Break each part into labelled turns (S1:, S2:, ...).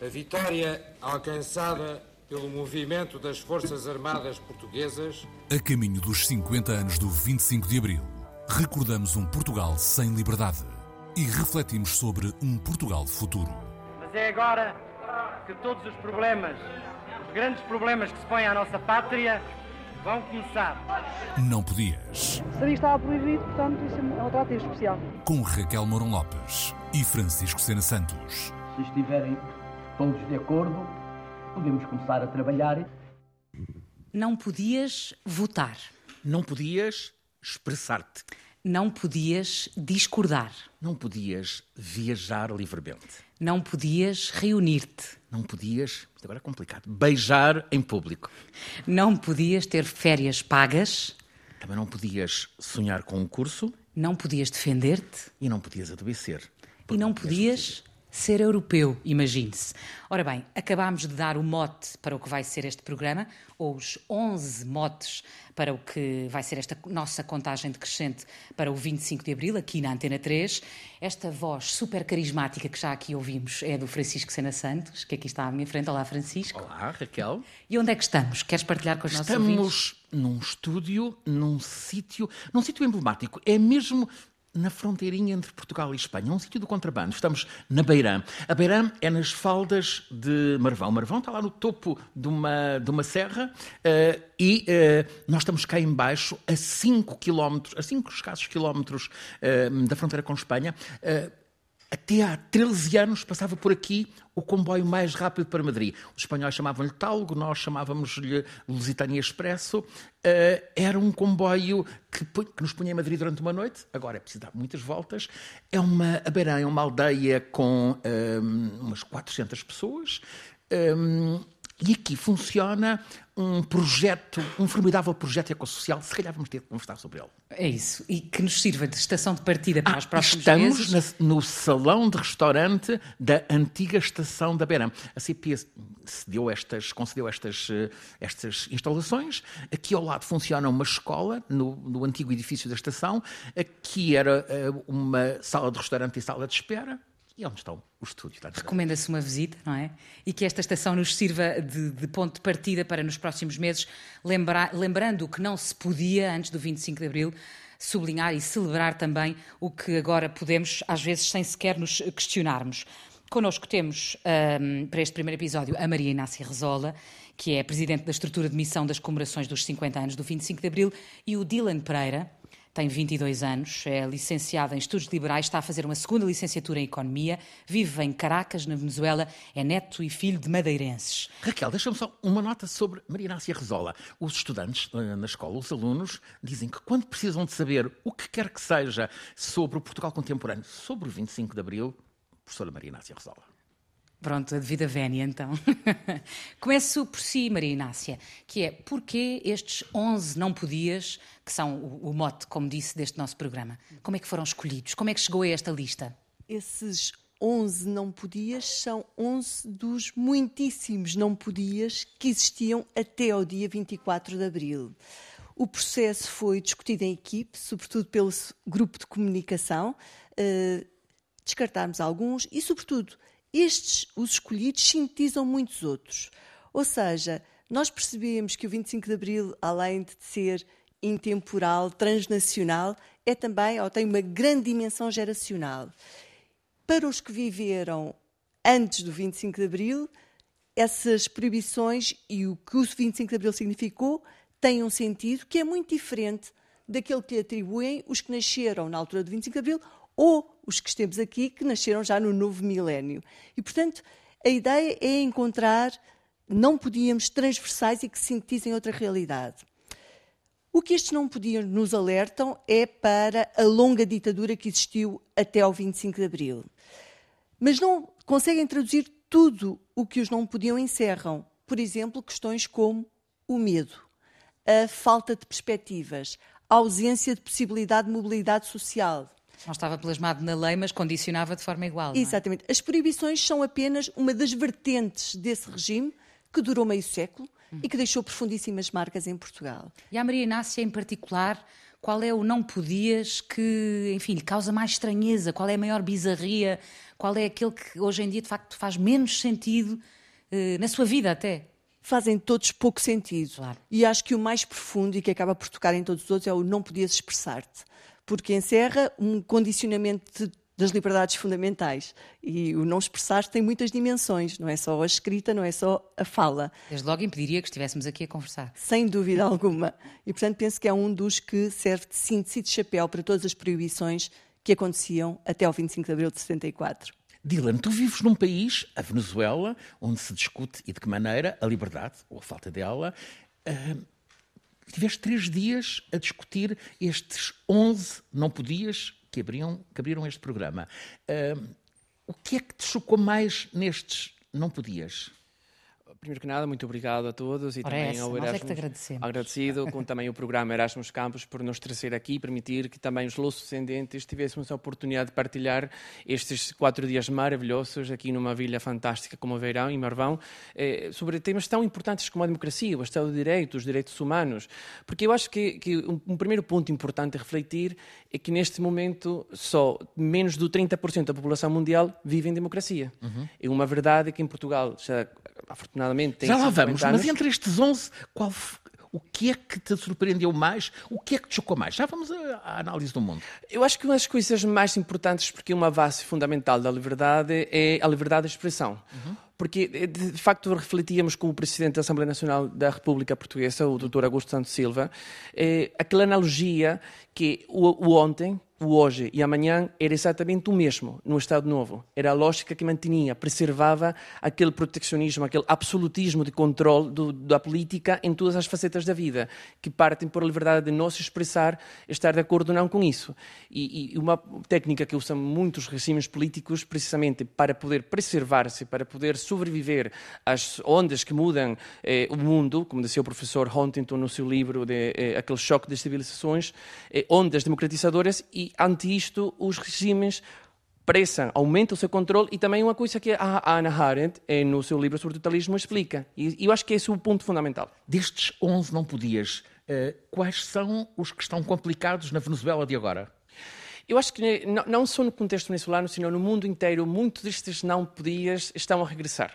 S1: A vitória alcançada pelo movimento das Forças Armadas Portuguesas.
S2: A caminho dos 50 anos do 25 de Abril, recordamos um Portugal sem liberdade e refletimos sobre um Portugal futuro.
S3: Mas é agora que todos os problemas, os grandes problemas que se põem à nossa pátria, vão começar.
S2: Não podias.
S4: Sabia que estava proibido, portanto, isso é um atrativo especial.
S2: Com Raquel Mourão Lopes e Francisco Sena Santos.
S5: Se estiverem todos de acordo, podemos começar a trabalhar.
S6: Não podias votar.
S7: Não podias expressar-te.
S6: Não podias discordar.
S7: Não podias viajar livremente.
S6: Não podias reunir-te.
S7: Não podias, isto agora é complicado, beijar em público.
S6: Não podias ter férias pagas.
S7: Também não podias sonhar com um curso.
S6: Não podias defender-te.
S7: E não podias adoecer.
S6: E não podias ser europeu, imagine-se. Ora bem, acabámos de dar o mote para o que vai ser este programa, ou os 11 motes para o que vai ser esta nossa contagem decrescente para o 25 de Abril, aqui na Antena 3. Esta voz super carismática que já aqui ouvimos é do Francisco Sena Santos, que aqui está à minha frente. Olá, Francisco.
S7: Olá, Raquel.
S6: E onde é que estamos? Queres partilhar com os nossos
S7: Estamos
S6: ouvintes?
S7: Estamos num estúdio, num sítio, num sítio emblemático. É mesmo na fronteirinha entre Portugal e Espanha, um sítio do contrabando. Estamos na Beirã. A Beirã é nas faldas de Marvão. Marvão está lá no topo de uma, de uma serra uh, e uh, nós estamos cá embaixo, a 5 quilómetros, a 5 escassos quilómetros uh, da fronteira com Espanha. Até há 13 anos passava por aqui o comboio mais rápido para Madrid. Os espanhóis chamavam-lhe Talgo, nós chamávamos-lhe Lusitania Expresso. Uh, era um comboio que, que, nos punha em Madrid durante uma noite. Agora é preciso dar muitas voltas. É uma, a Beirã é uma aldeia com um, umas 400 pessoas. Um, e aqui funciona um projeto, um formidável projeto ecossocial, se calhar vamos ter que conversar sobre ele.
S6: É isso, e que nos sirva de estação de partida para
S7: ah,
S6: os próximos
S7: estamos
S6: meses.
S7: Estamos no salão de restaurante da antiga estação da Beirã. A CP cedeu estas, concedeu estas, estas instalações. Aqui ao lado funciona uma escola, no, no antigo edifício da estação. Aqui era uma sala de restaurante e sala de espera. E onde estão o estúdio?
S6: Recomenda-se uma visita, não é? E que esta estação nos sirva de, de ponto de partida para nos próximos meses, lembrar, lembrando que não se podia, antes do 25 de Abril, sublinhar e celebrar também o que agora podemos, às vezes, sem sequer nos questionarmos. Connosco temos, um, para este primeiro episódio, a Maria Inácia Rezola, que é Presidente da Estrutura de Missão das Comemorações dos 50 anos do 25 de Abril, e o Dylan Pereira, tem 22 anos, é licenciado em Estudos Liberais, está a fazer uma segunda licenciatura em Economia, vive em Caracas, na Venezuela, é neto e filho de madeirenses.
S7: Raquel, deixa-me só uma nota sobre Maria Inácia Rezola. Os estudantes eh, na escola, os alunos, dizem que quando precisam de saber o que quer que seja sobre o Portugal contemporâneo, sobre o 25 de Abril, professora Maria Inácia Rezola.
S6: Pronto, a devida vénia, então. Começo por si, Maria Inácia, que é porquê estes 11 não podias, que são o, mote, como disse, deste nosso programa? Como é que foram escolhidos? Como é que chegou a esta lista?
S8: Esses 11 não podias são 11 dos muitíssimos não podias que existiam até ao dia 24 de abril. O processo foi discutido em equipe, sobretudo pelo grupo de comunicação. Uh, descartarmos alguns e, sobretudo, estes, os escolhidos, sintetizam muitos outros. Ou seja, nós percebemos que o 25 de Abril, além de ser intemporal, transnacional, é também, ou tem uma grande dimensão geracional. Para os que viveram antes do 25 de Abril, essas proibições e o que o 25 de Abril significou têm um sentido que é muito diferente daquele que atribuem os que nasceram na altura do 25 de Abril ou os que estemos aqui, que nasceram já no novo milénio. E, portanto, a ideia é encontrar, não podíamos, transversais e que sintetizem outra realidade. O que estes não podiam nos alertam é para a longa ditadura que existiu até ao 25 de Abril. Mas não conseguem traduzir tudo o que os não podiam encerram. Por exemplo, questões como o medo, a falta de perspectivas, a ausência de possibilidade de mobilidade social,
S6: não estava plasmado na lei, mas condicionava de forma igual.
S8: É? Exatamente. As proibições são apenas uma das vertentes desse regime que durou meio século hum. e que deixou profundíssimas marcas em Portugal.
S6: E a Maria Inácia, em particular, qual é o não podias que, enfim, lhe causa mais estranheza? Qual é a maior bizarria? Qual é aquele que hoje em dia, de facto, faz menos sentido eh, na sua vida até?
S8: Fazem todos pouco sentido.
S6: Claro.
S8: E acho que o mais profundo e que acaba por tocar em todos os outros é o não podias expressar-te. Porque encerra um condicionamento de das liberdades fundamentais. E o não expressar tem muitas dimensões, não é só a escrita, não é só a fala.
S6: Desde logo impediria que estivéssemos aqui a conversar.
S8: Sem dúvida alguma. E, portanto, penso que é um dos que serve de síntese de chapéu para todas as proibições que aconteciam até ao 25 de abril de 74.
S7: Dylan, tu vives num país, a Venezuela, onde se discute e de que maneira a liberdade, ou a falta dela, uh, tiveste três dias a discutir estes 11 não podias que abriram, que abriram este programa. Uh, o que é que te chocou mais nestes não podias?
S9: Primeiro que nada, muito obrigado a todos
S6: e Ora também essa, ao Erasmus. É que te agradecemos.
S9: Agradecido com também o programa Erasmus Campus por nos trazer aqui e permitir que também os lussos-descendentes tivéssemos a oportunidade de partilhar estes quatro dias maravilhosos aqui numa vila fantástica como Verão, em Marvão, eh, sobre temas tão importantes como a democracia, o Estado de Direito, os direitos humanos. Porque eu acho que, que um, um, primeiro ponto importante a refletir é que neste momento só menos do 30% da população mundial vive em democracia. Uhum. É uma verdade que em Portugal já afortunadamente tem
S7: Já lá vamos, anos. mas entre estes 11, qual, o que é que te surpreendeu mais? O que é que te chocou mais? Já vamos à análise do mundo.
S9: Eu acho que uma das coisas mais importantes, porque uma base fundamental da liberdade é a liberdade de expressão. Uhum. Porque, eh, de facto, refletíamos com o Presidente da Assembleia Nacional da República Portuguesa, o Dr. Augusto Santos Silva, eh, aquela analogia que o, o ontem, o hoje e amanhã era exatamente o mesmo no Estado Novo. Era a lógica que mantinha, preservava aquele proteccionismo, aquele absolutismo de controle do, da política em todas as facetas da vida, que partem por a liberdade de não se expressar, estar de acordo ou não com isso. E, e uma técnica que usam muitos regimes políticos, precisamente para poder preservar-se, para poder sobreviver às ondas que mudam eh, o mundo, como dizia o professor Huntington no seu livro, de, eh, aquele choque de civilizações, eh, ondas democratizadoras e, ante isto, os regimes pressam, aumentam o seu controle e também uma coisa que a Anna Arendt, eh, no seu livro sobre o totalismo, explica. E eu acho que esse é o ponto fundamental.
S7: Destes 11 não podias, uh, quais são os que estão complicados na Venezuela de agora?
S9: Eu acho que não só no contexto venezuelano, sino no mundo inteiro, muitos destes não podias estão a regressar.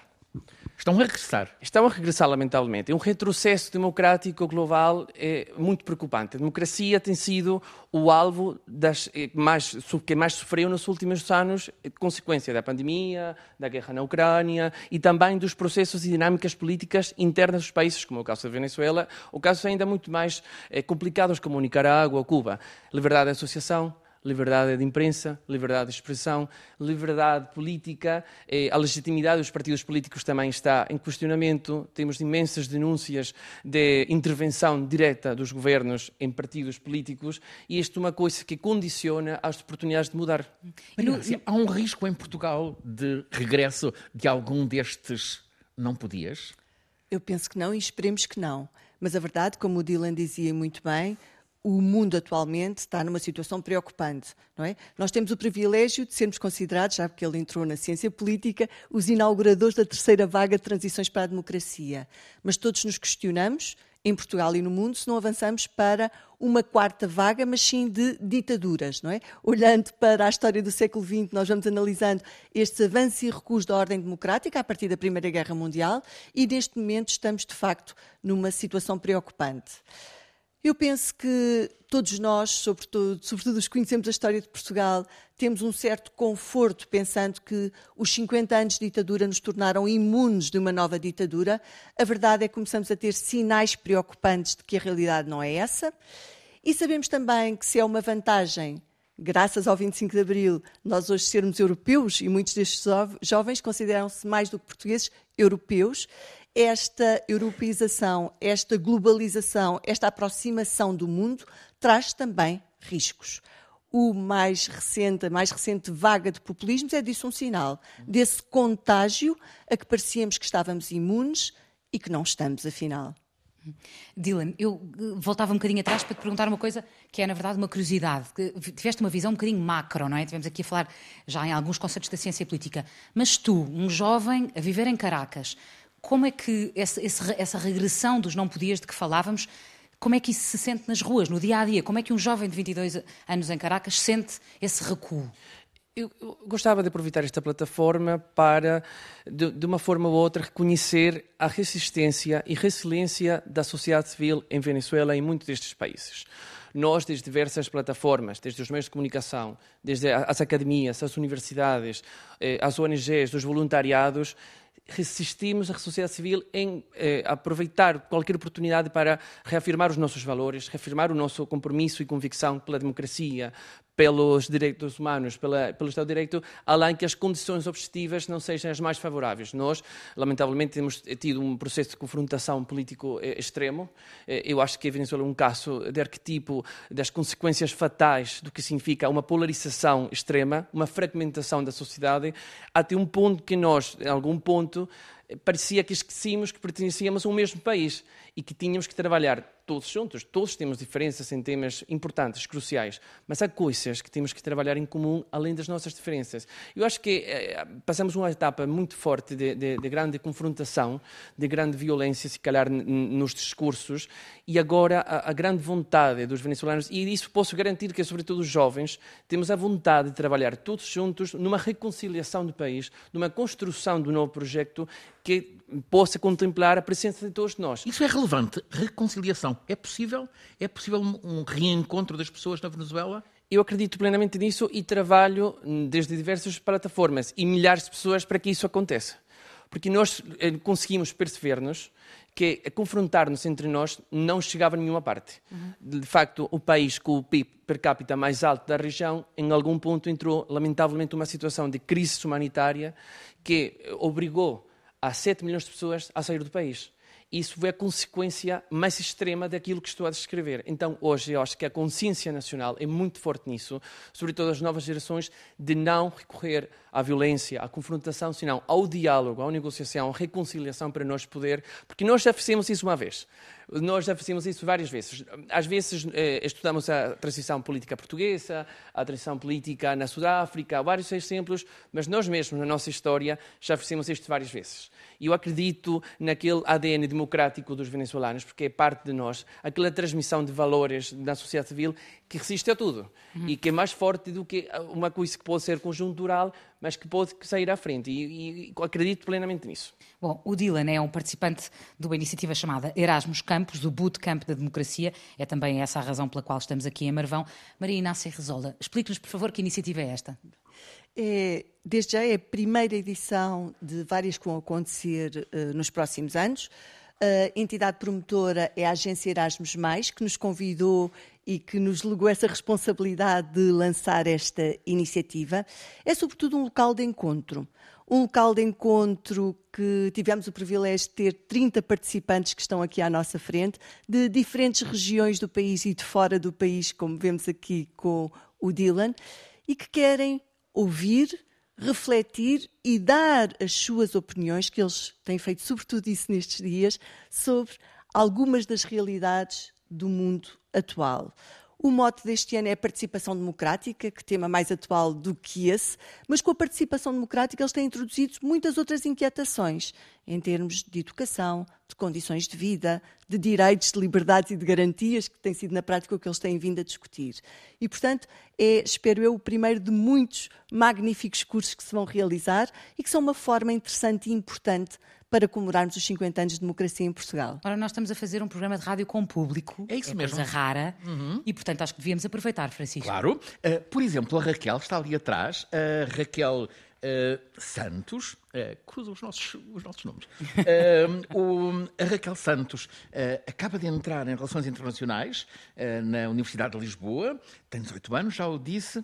S7: Estão a regressar.
S9: Estão a regressar, lamentavelmente. Um retrocesso democrático global é muito preocupante. A democracia tem sido o alvo das eh, mais, que mais sofreu nos últimos anos, eh, consequência da pandemia, da guerra na Ucrânia e também dos processos e dinâmicas políticas internas dos países, como é o caso da Venezuela, ou casos ainda muito mais é, complicados, como Nicarágua ou Cuba. Liberdade de associação, liberdade de imprensa, liberdade de expressão, liberdade política, eh, a legitimidade dos partidos políticos também está em questionamento. Temos imensas denúncias de intervenção direta dos governos em partidos políticos e isto é uma coisa que condiciona as oportunidades de mudar.
S7: Mas, há um risco em Portugal de regresso de algum destes não podias?
S8: Eu penso que não e esperemos que não. Mas a verdade, como o Dylan dizia muito bem, o mundo atualmente está numa situação preocupante, não é? Nós temos o privilégio de sermos considerados, já porque ele entrou na ciência política, os inauguradores da terceira vaga de transições para a democracia. Mas todos nos questionamos, em Portugal e no mundo, se não avançamos para uma quarta vaga, mas sim de ditaduras, não é? Olhando para a história do século XX, nós vamos analisando estes avanços e recuos da ordem democrática a partir da Primeira Guerra Mundial e neste momento estamos, de facto, numa situação preocupante. Eu penso que todos nós, sobretudo, sobretudo os que conhecemos a história de Portugal, temos um certo conforto pensando que os 50 anos de ditadura nos tornaram imunes de uma nova ditadura. A verdade é que começamos a ter sinais preocupantes de que a realidade não é essa. E sabemos também que se é uma vantagem, graças ao 25 de Abril, nós hoje sermos europeus, e muitos destes jovens consideram-se mais do que portugueses europeus, esta europeização, esta globalização, esta aproximação do mundo traz também riscos. O mais recente, a mais recente vaga de populismos é disso um sinal, desse contágio a que parecíamos que estávamos imunes e que não estamos, afinal.
S6: Dylan, eu eh, voltava um bocadinho atrás para te perguntar uma coisa que é, na verdade, uma curiosidade. Tiveste uma visão um bocadinho macro, não é? Tivemos aqui a falar já em alguns conceitos da ciência política. Mas tu, um jovem a viver em Caracas, como é que essa, essa regressão dos não podias de que falávamos, como é que isso se sente nas ruas, no dia a dia? Como é que um jovem de 22 anos em Caracas sente esse recuo?
S9: Eu, gostava de aproveitar esta plataforma para, de, de, uma forma ou outra, reconhecer a resistência e resiliência da sociedade civil em Venezuela e em muitos destes países. Nós, desde diversas plataformas, desde os meios de comunicação, desde as academias, as universidades, eh, as ONGs, os voluntariados, resistimos a sociedade civil em eh, aproveitar qualquer oportunidade para reafirmar os nossos valores, reafirmar o nosso compromisso e convicção pela democracia, pelos direitos humanos, pela, pelo Estado de Direito, além que as condições objetivas não sejam as mais favoráveis. Nós, lamentavelmente, temos tido um processo de confrontação político eh, extremo. Eh, eu acho que a Venezuela é um caso de arquetipo das consequências fatais do que significa uma polarização extrema, uma fragmentação da sociedade, até um ponto que nós, em algum ponto, parecia que esquecíamos que pertencíamos a um mesmo país e que tínhamos que trabalhar todos juntos. Todos temos diferenças em temas importantes, cruciais, mas há coisas que temos que trabalhar em comum além das nossas diferenças. Eu acho que eh, passamos uma etapa muito forte de, de, de, grande confrontação, de grande violência, se calhar, nos discursos, e agora a, a, grande vontade dos venezuelanos, e isso posso garantir que, sobretudo os jovens, temos a vontade de trabalhar todos juntos numa reconciliação do país, numa construção de um novo projeto que possa contemplar a presença de todos nós.
S7: Isso é relevante. Reconciliação. É possível? É possível um reencontro das pessoas na Venezuela?
S9: Eu acredito plenamente nisso e trabalho desde diversas plataformas e milhares de pessoas para que isso aconteça. Porque nós eh, conseguimos perceber-nos que confrontar-nos entre nós não chegava a nenhuma parte. Uhum. De facto, o país com o PIB per capita mais alto da região, em algum ponto entrou, lamentavelmente, uma situação de crise humanitária que obrigou a 7 milhões de pessoas a sair do país. Isso a consequência mais extrema daquilo que estou a descrever. Então, hoje, eu acho que a consciência nacional é muito forte nisso, sobretudo as novas gerações, de não recorrer à violência, à confrontação, senão ao diálogo, à negociação, à reconciliação para nós poder. Porque nós já fizemos isso uma vez. Nós já fizemos isso várias vezes. Às vezes eh, estudamos a transição política portuguesa, a transição política na Sudáfrica, vários exemplos, mas nós mesmos, na nossa história, já fizemos isto várias vezes. E eu acredito naquele ADN democrático dos venezuelanos, porque é parte de nós, aquela transmissão de valores na sociedade civil que resiste a tudo uhum. e que é mais forte do que uma coisa que pode ser conjuntural, mas que pode sair à frente. E, e acredito plenamente nisso.
S6: Bom, o Dylan é um participante de uma iniciativa chamada Erasmus Campos, do Bootcamp da Democracia. É também essa a razão pela qual estamos aqui em Marvão. Maria Inácia Rezola, explique-nos, por favor, que iniciativa é esta?
S8: É, desde já é a primeira edição de várias que vão acontecer uh, nos próximos anos. A entidade promotora é a Agência Erasmus, que nos convidou e que nos legou essa responsabilidade de lançar esta iniciativa. É, sobretudo, um local de encontro. Um local de encontro que tivemos o privilégio de ter 30 participantes que estão aqui à nossa frente, de diferentes regiões do país e de fora do país, como vemos aqui com o Dylan, e que querem ouvir, refletir e dar as suas opiniões, que eles têm feito sobretudo isso nestes dias, sobre algumas das realidades do mundo atual. O mote deste ano é participação democrática, que tema mais atual do que esse, mas com a participação democrática eles têm introduzido muitas outras inquietações em termos de educação, de condições de vida, de direitos, de liberdades e de garantias, que tem sido na prática o que eles têm vindo a discutir. E, portanto, é, espero eu, o primeiro de muitos magníficos cursos que se vão realizar e que são uma forma interessante e importante para comemorarmos os 50 anos de democracia em Portugal.
S6: Ora, nós estamos a fazer um programa de rádio com público.
S7: É isso é mesmo.
S6: coisa rara. Uhum. E, portanto, acho que devíamos aproveitar, Francisco.
S7: Claro. Uh, por exemplo, a Raquel está ali atrás. A Raquel Uh, Santos, uh, cruza os nossos, os nossos nomes. Uh, o, a Raquel Santos acaba de entrar em Relações Internacionais na Universidade de Lisboa, tem 18 anos, já o disse.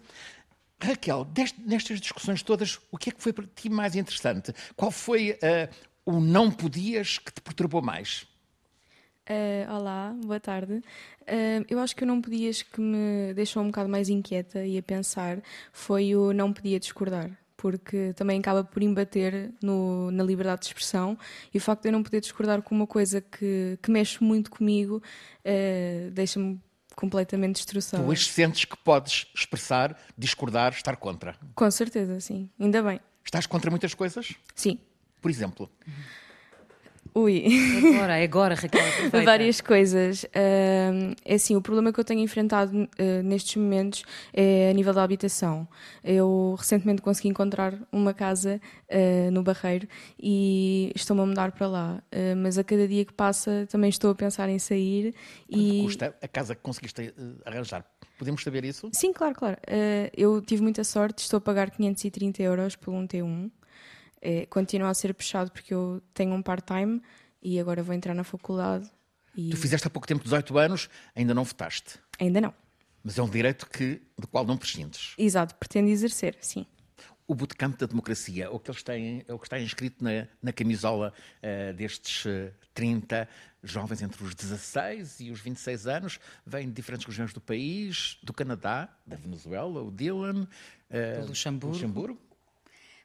S7: Raquel, deste, nestas discussões todas, o que é que foi para ti mais interessante? Qual foi o não podias que te perturbou mais?
S10: Uh, olá, boa tarde. Uh, eu acho que o não podias que me deixou um bocado mais inquieta e a pensar foi o não podia discordar, porque também acaba por embater no, na liberdade de expressão e o facto de eu não poder discordar com uma coisa que, que mexe muito comigo uh, deixa-me completamente destroçada.
S7: Tu hoje sentes que podes expressar, discordar, estar contra?
S10: Com certeza, sim. Ainda bem.
S7: Estás contra muitas coisas?
S10: Sim.
S7: Por exemplo?
S10: Ui.
S6: Agora, é agora, Raquel. Aproveita.
S10: Várias coisas. Uh, é assim, o problema que eu tenho enfrentado uh, nestes momentos é a nível da habitação. Eu recentemente consegui encontrar uma casa uh, no Barreiro e estou-me a mudar para lá. mas a cada dia que passa também estou a pensar em sair.
S7: Quanto
S10: e...
S7: custa a casa que conseguiste arranjar? Podemos saber isso?
S10: Sim, claro, claro. eu tive muita sorte, estou a pagar 530 euros por um T1 é, continua a ser puxado porque eu tenho um part-time e agora vou entrar na faculdade. E...
S7: Tu fizeste há pouco tempo 18 anos, ainda não votaste.
S10: Ainda não.
S7: Mas é um direito que, do qual não prescindes.
S10: Exato, pretendo exercer, sim.
S7: O bootcamp da democracia, o que eles têm, é o que está inscrito na, na camisola uh, destes uh, eh, 30 jovens entre os 16 e os 26 anos, vêm de diferentes regiões do país, do Canadá, da Venezuela, o Dylan, uh,
S6: do Luxemburgo.
S7: Luxemburgo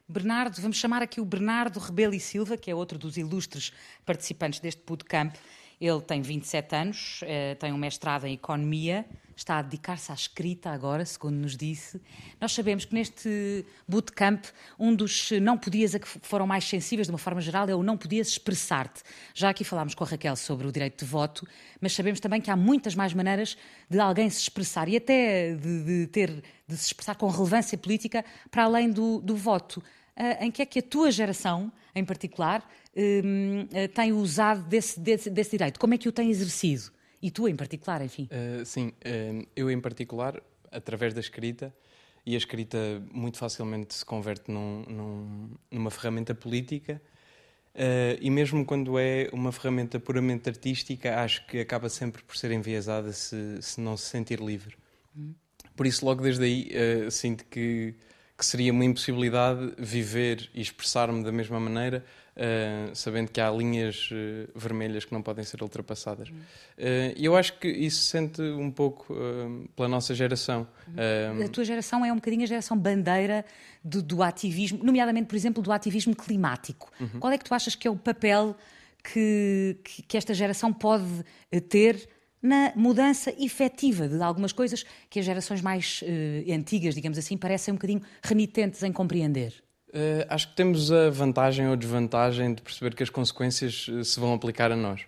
S6: Bernardo, vamos chamar aqui o Bernardo Rebelo e Silva, que é outro dos ilustres participantes deste bootcamp. Ele tem 27 anos, eh, tem um mestrado em Economia, está a dedicar-se à escrita agora, segundo nos disse. Nós sabemos que neste bootcamp, um dos não podias a que foram mais sensíveis, de uma forma geral, é o não podias expressar-te. Já aqui falámos com a Raquel sobre o direito de voto, mas sabemos também que há muitas mais maneiras de alguém se expressar e até de, de ter de se expressar com relevância política para além do, do voto. Uh, em que é que a tua geração, em particular, tem usado desse, desse, desse, direito? Como é que o tem exercido? E tu, em particular, enfim?
S11: Uh, sim, eu, em particular, através da escrita, e a escrita muito facilmente se converte num, num, numa ferramenta política. Uh, e mesmo quando é uma ferramenta puramente artística, acho que acaba sempre por ser enviesada se, se não se sentir livre. Hum. Por isso, logo desde aí, uh, sinto que, que seria uma impossibilidade viver e expressar-me da mesma maneira, uh, sabendo que há linhas uh, vermelhas que não podem ser ultrapassadas. E eu acho que isso se sente um pouco pela nossa geração.
S6: a tua geração é um bocadinho a geração bandeira do, do ativismo, nomeadamente, por exemplo, do ativismo climático. Uhum. Qual é que tu achas que é o papel que, que, que esta geração pode ter na mudança efetiva de algumas coisas que as gerações mais uh, antigas, digamos assim, parecem um bocadinho renitentes em compreender?
S11: Uh, acho que temos a vantagem ou desvantagem de perceber que as consequências uh, se vão aplicar a nós.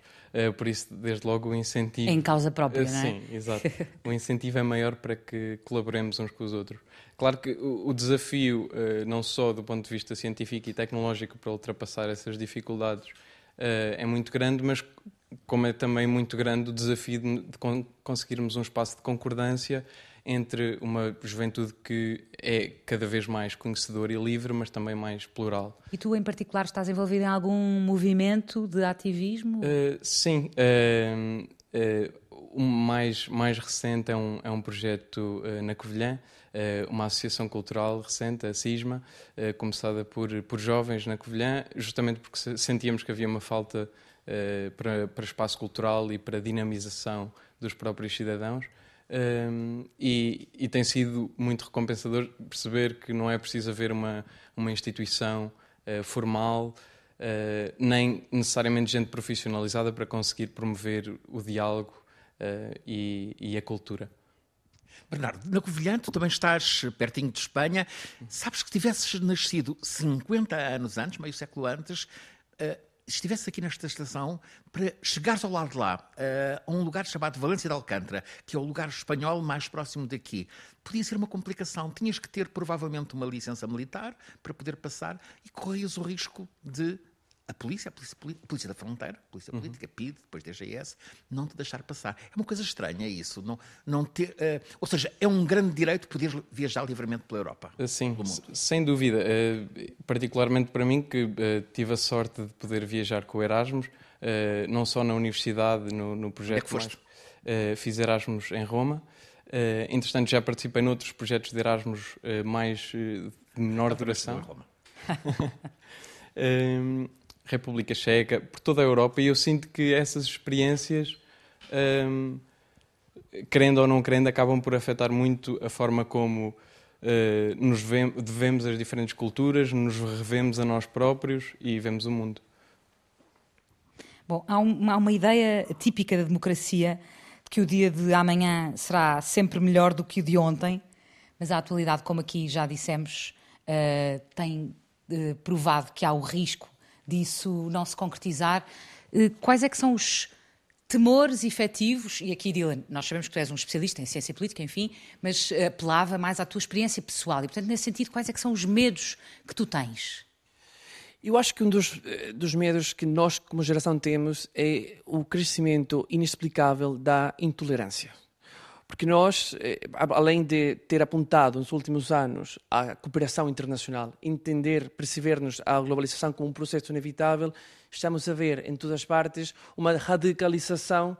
S11: por isso, desde logo, o incentivo.
S6: Em causa própria, não é?
S11: Sim, exato. o incentivo é maior para que colaboremos uns com os outros. Claro que o, o desafio, não só do ponto de vista científico e tecnológico, para ultrapassar essas dificuldades, é muito grande, mas como é também muito grande o desafio de, de conseguirmos um espaço de concordância entre uma juventude que é cada vez mais conhecedora e livre, mas também mais plural.
S6: E tu, em particular, estás envolvido em algum movimento de ativismo?
S11: Uh, sim. Uh, uh, o mais, mais recente é um, é um projeto na Covilhã, uma associação cultural recente, a CISMA, começada por, por jovens na Covilhã, justamente porque sentíamos que havia uma falta para, para espaço cultural e para dinamização dos próprios cidadãos. Um, e, e, tem sido muito recompensador perceber que não é preciso haver uma, uma instituição uh, formal, uh, nem necessariamente gente profissionalizada para conseguir promover o diálogo uh, e, e, a cultura.
S7: Bernardo, na Covilhã, tu também estás pertinho de Espanha. Sabes que tivesses nascido 50 anos antes, meio século antes, estivesse aqui nesta estação para chegares ao lado de lá, uh, a um lugar chamado Valência de Alcântara, que é o lugar espanhol mais próximo daqui, podia ser uma complicação. Tinhas que ter provavelmente uma licença militar para poder passar e corrias o risco de a polícia, a polícia, a polícia da fronteira, a polícia uhum. política, PID, depois DGS, não te deixar passar. É uma coisa estranha isso. Não, não ter, uh, ou seja, é um grande direito poder viajar livremente pela Europa.
S11: Eh, sim, sem dúvida. Uh, particularmente para mim, que uh, tive a sorte de poder viajar com o Erasmus, não só na universidade, no, no projeto.
S7: É que foste?
S11: Fiz Erasmus em Roma. Uh, entretanto, já participei noutros projetos de Erasmus mais de menor duração. Roma. República Checa, por toda a Europa, e eu sinto que essas experiências, hum, querendo ou não querendo, acabam por afetar muito a forma como uh, nos vemos as diferentes culturas, nos revemos a nós próprios e vemos o mundo.
S6: Bom, há uma, há uma ideia típica da democracia de que o dia de amanhã será sempre melhor do que o de ontem, mas a atualidade, como aqui já dissemos, uh, tem uh, provado que há o risco disso não se concretizar. Eh, quais é que são os temores efetivos, e aqui, Dylan, nós sabemos que tu és um especialista em ciência política, enfim, mas apelava mais à tua experiência pessoal. E, portanto, nesse sentido, quais é que são os medos que tu tens?
S9: Eu acho que um dos, eh, dos medos que nós, como geração, temos é o crescimento inexplicável da intolerância. Porque nós, eh, além de ter apontado nos últimos anos a cooperação internacional, entender, perceber-nos a globalização como um processo inevitável, estamos a ver em todas as partes uma radicalização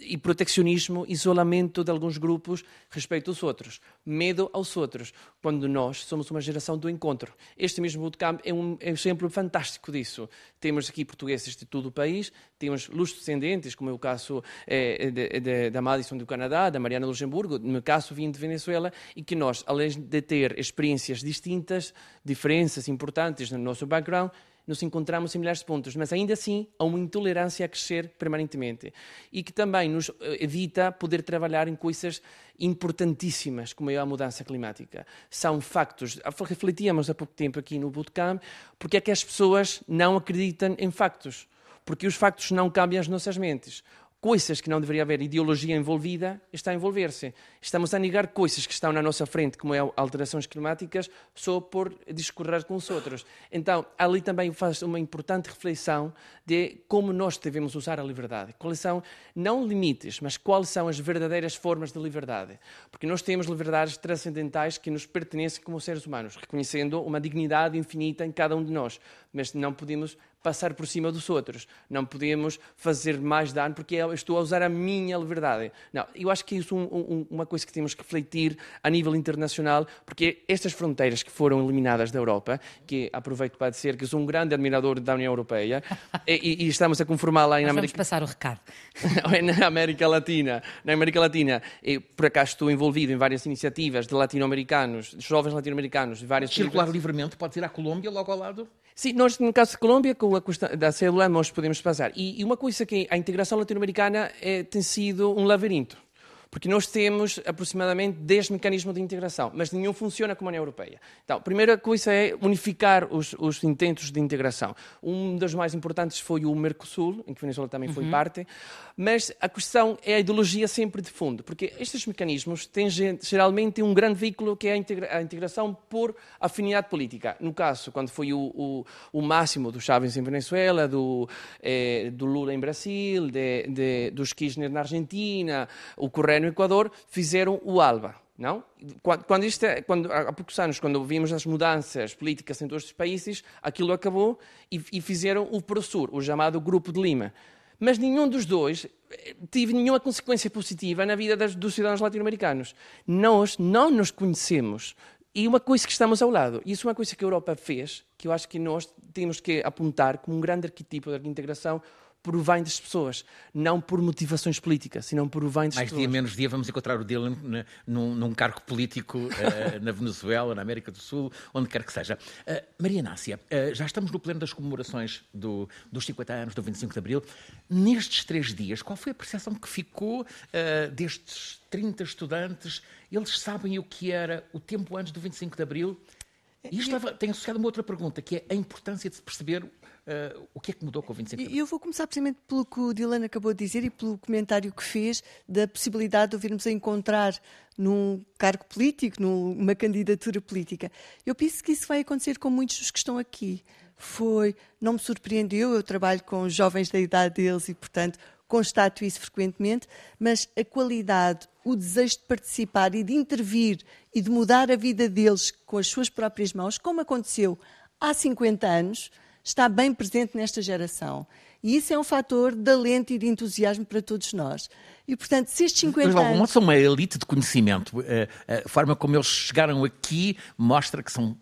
S9: e proteccionismo, isolamento de alguns grupos respeito aos outros, medo aos outros, quando nós somos uma geração do encontro. Este mesmo bootcamp é um exemplo fantástico disso. Temos aqui portugueses de todo o país, temos descendentes, como é o caso é, de, de, da Madison do Canadá, da Mariana Luxemburgo, no caso vim de Venezuela, e que nós, além de ter experiências distintas, diferenças importantes no nosso background, nos encontramos em milhares de pontos, mas ainda assim há uma intolerância a crescer permanentemente e que também nos eh, evita poder trabalhar em coisas importantíssimas, como é a mudança climática. São factos. Refletíamos há pouco tempo aqui no Bootcamp porque é que as pessoas não acreditam em factos. Porque os factos não cambiam as nossas mentes coisas que não deveria haver ideologia envolvida, está a envolver-se. Estamos a negar coisas que estão na nossa frente, como é alterações climáticas, só por discorrer com os outros. Então, ali também faz uma importante reflexão de como nós devemos usar a liberdade. Quais são, não limites, mas quais são as verdadeiras formas de liberdade. Porque nós temos liberdades transcendentais que nos pertencem como seres humanos, reconhecendo uma dignidade infinita em cada um de nós. Mas não podemos passar por cima dos outros. Não podemos fazer mais dano porque eu estou a usar a minha liberdade. Não, eu acho que isso é um, um, uma coisa que temos que refletir a nível internacional, porque estas fronteiras que foram eliminadas da Europa, que aproveito para dizer que sou um grande admirador da União Europeia, e, e, estamos a conformar lá em
S6: Nós
S9: América...
S6: Vamos passar o recado.
S9: na América Latina. Na América Latina, eu, por acaso estou envolvido em várias iniciativas de latino-americanos, de jovens latino-americanos, de várias...
S7: Circular livremente, pode ir à Colômbia logo ao lado?
S9: Sim, nós, no caso de Colômbia, com a questão da célula, nós podemos passar. E, e uma coisa que a integração latino-americana é, tem sido um labirinto. Porque nós temos aproximadamente 10 mecanismos de integração, mas nenhum funciona como a União Europeia. Então, a primeira coisa é unificar os, os intentos de integração. Um dos mais importantes foi o Mercosul, em que a Venezuela também foi uhum. parte, mas a questão é a ideologia sempre de fundo, porque estes mecanismos têm geralmente um grande veículo que é a, integra a integração por afinidade política. No caso, quando foi o, o, o máximo do Chávez em Venezuela, do, eh, do Lula em Brasil, de, de, dos Kirchner na Argentina, o No Equador fizeram o ALBA. Não? Quando, isto, é, quando há poucos anos, quando vimos as mudanças políticas em todos os países, aquilo acabou e, e fizeram o PROSUR, o chamado Grupo de Lima. Mas nenhum dos dois eh, teve nenhuma consequência positiva na vida das, dos cidadãos latino-americanos. Nós não nos conhecemos. E uma coisa que estamos ao lado, isso é uma coisa que a Europa fez, que eu acho que nós temos que apontar como um grande arquetipo da integração, por o bem das pessoas, não por motivações políticas, senão por o bem das
S7: Mais
S9: pessoas.
S7: Mais dia, menos dia, vamos encontrar o Dylan num, num cargo político uh, na Venezuela, na América do Sul, onde quer que seja. Uh, Maria Nácia, uh, já estamos no pleno das comemorações do, dos 50 anos do 25 de Abril. Nestes três dias, qual foi a percepção que ficou destes 30 estudantes? Eles sabem o que era o tempo antes do 25 de Abril? E isto leva, tem associado uma outra pergunta, que é a importância de se perceber Uh, o que é que mudou com o 25 de
S8: Eu vou começar precisamente pelo que o Dylan acabou de dizer e pelo comentário que fez da possibilidade de ouvirmos a encontrar num cargo político, numa candidatura política. Eu penso que isso vai acontecer com muitos dos que estão aqui. Foi, não me surpreendeu, eu trabalho com jovens da idade deles e, portanto, constato isso frequentemente, mas a qualidade, o desejo de participar e de intervir e de mudar a vida deles com as suas próprias mãos, como aconteceu há 50 anos, está bem presente nesta geração. E isso é um fator de alento e de entusiasmo para todos nós. E, portanto, se estes 50 Mas, anos...
S7: são uma elite de conhecimento. Eh, a forma como eles chegaram aqui mostra que são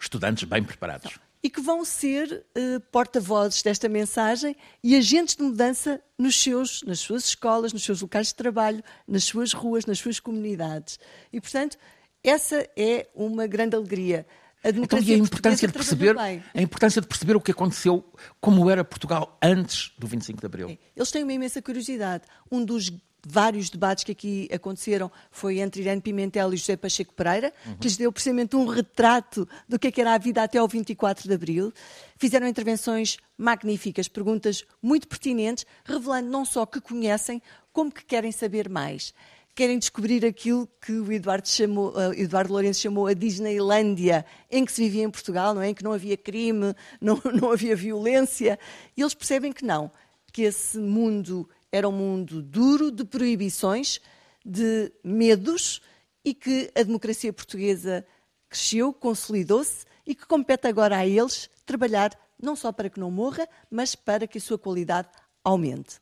S7: estudantes bem preparados.
S8: E que vão ser uh, porta-vozes desta mensagem e agentes de mudança nos seus, nas suas escolas, nos seus locais de trabalho, nas suas ruas, nas suas comunidades. E, portanto, essa é uma grande alegria.
S7: A então, e a importância de perceber a importância de perceber o que aconteceu, como era Portugal antes do 25 de Abril.
S8: Eles têm uma imensa curiosidade. Um dos vários debates que aqui aconteceram foi entre Irene Pimentel e José Pacheco Pereira, uhum. que lhes deu precisamente um retrato do que, é que era a vida até ao 24 de Abril. Fizeram intervenções magníficas, perguntas muito pertinentes, revelando não só que conhecem, como que querem saber mais querem descobrir aquilo que o Eduardo, chamou, uh, Eduardo Lourenço chamou a Disneylândia, em que se vivia em Portugal, não é? em que não havia crime, não, não havia violência. E eles percebem que não, que esse mundo era um mundo duro de proibições, de medos e que a democracia portuguesa cresceu, consolidou-se e que compete agora a eles trabalhar não só para que não morra, mas para que a sua qualidade aumente.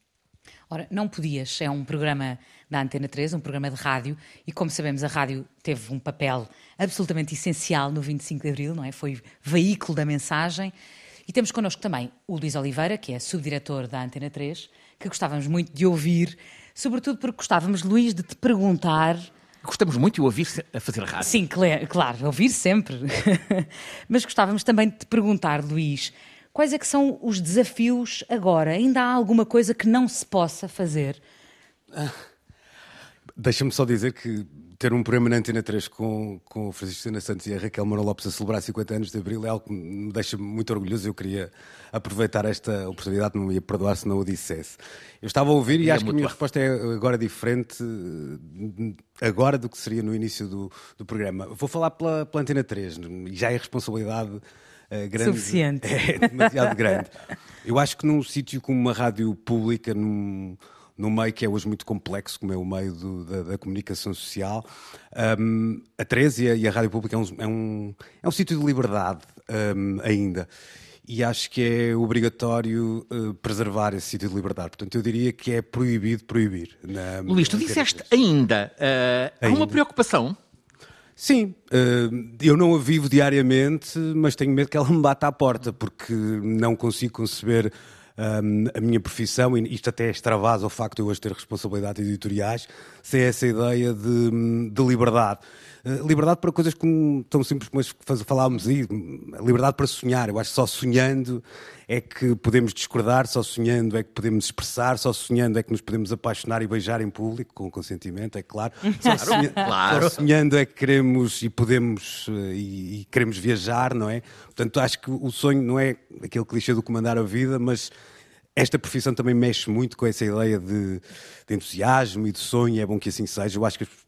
S6: Ora, Não Podias é um programa da Antena 3, um programa de rádio, e como sabemos, a rádio teve um papel absolutamente essencial no 25 de Abril, não é? Foi veículo da mensagem. E temos connosco também o Luís Oliveira, que é subdiretor da Antena 3, que gostávamos muito de ouvir, sobretudo porque gostávamos, Luís, de te perguntar.
S7: Gostamos muito de ouvir a fazer rádio.
S6: Sim, claro, ouvir sempre. Mas gostávamos também de te perguntar, Luís, Quais é que são os desafios agora? Ainda há alguma coisa que não se possa fazer? Ah,
S12: Deixa-me só dizer que ter um programa na Antena 3 com, com o Francisco Sena Santos e a Raquel Moura Lopes a celebrar 50 anos de Abril é algo que me deixa muito orgulhoso. Eu queria aproveitar esta oportunidade, não ia perdoar se não o dissesse. Eu estava a ouvir e, e acho que a minha resposta é agora diferente agora do que seria no início do, do programa. Vou falar pela, pela Antena 3 e já é responsabilidade uh, grande.
S6: Suficiente.
S12: É demasiado grande. Eu acho que num sítio como uma rádio pública, num, num meio que é hoje muito complexo, como é o meio do, da, da, comunicação social, um, a 13 e a, e a Rádio Pública é um, é um, é um sítio de liberdade um, ainda. E acho que é obrigatório uh, preservar esse sítio de liberdade. Portanto, eu diria que é proibido proibir. Na,
S7: Luís, tu disseste ainda. Uh, ainda. Há uma preocupação
S12: Sim, eh, eu não a vivo diariamente, mas tenho medo que ela me bata à porta, porque não consigo conceber um, a minha profissão, e isto até extravasa o facto de eu hoje ter responsabilidades editoriais, sem essa ideia de, de liberdade. Uh, liberdade para coisas como, tão simples como as que falámos aí, liberdade para sonhar. Eu acho que só sonhando é que podemos discordar, só sonhando é que podemos expressar, só sonhando é que nos podemos apaixonar e beijar em público, com consentimento, é claro. Só, sonha, claro. só sonhando é que queremos e podemos eh, e, e, queremos viajar, não é? Portanto, acho que o sonho não é aquele clichê do comandar a vida, mas esta profissão também mexe muito com essa ideia de, de entusiasmo e de sonho, é bom que assim seja. Eu acho que as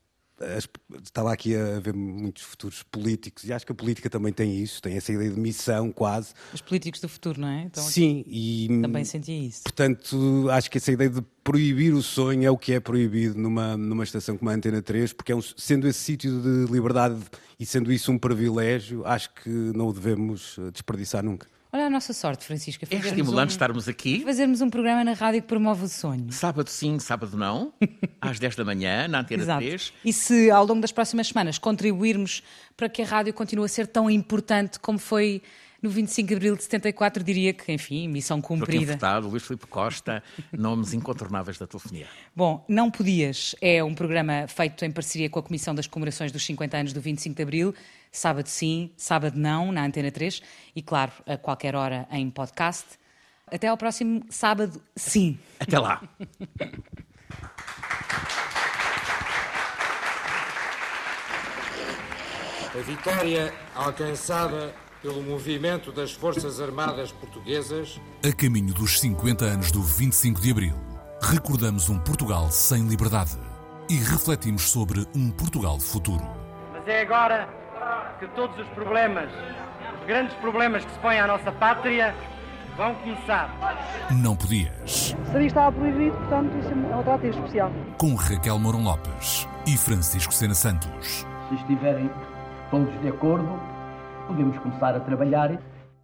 S12: estava aqui a ver muitos futuros políticos e acho que a política também tem isso, tem essa ideia de missão quase.
S6: Os políticos do futuro, não é?
S12: Então, Sim, e
S6: também sentia isso.
S12: Portanto, acho que essa ideia de proibir o sonho é o que é proibido numa, numa estação como a Antena 3, porque é um, sendo esse sítio de liberdade e sendo isso um privilégio, acho que não o devemos desperdiçar nunca.
S6: Olha a nossa sorte, Francisca.
S7: É estimulante um, estarmos aqui.
S6: Fazermos um programa na rádio que promove o sonho.
S7: Sábado sim, sábado não, às 10 da manhã, na Antena
S6: Exato.
S7: 3.
S6: E se ao longo das próximas semanas contribuirmos para que a rádio continue a ser tão importante como foi no 25 de abril de 74, diria que, enfim, missão cumprida.
S7: Furtado, Luís Filipe Costa, nomes incontornáveis da telefonia.
S6: Bom, Não Podias é um programa feito em parceria com a Comissão das Comemorações dos 50 anos do 25 de abril. Sábado sim, sábado não, na Antena 3 e, claro, a qualquer hora em podcast. Até ao próximo sábado, sim.
S7: Até lá.
S1: A vitória alcançada pelo movimento das Forças Armadas Portuguesas.
S2: A caminho dos 50 anos do 25 de Abril, recordamos um Portugal sem liberdade e refletimos sobre um Portugal futuro.
S3: Mas é agora que todos os problemas, os grandes problemas que se põem à nossa pátria, vão começar.
S2: Não podias.
S4: Que estava proibido, portanto, isso é um atrativo especial.
S2: Com Raquel Mourão Lopes e Francisco Sena Santos.
S5: Se estiverem todos de acordo, podemos começar a trabalhar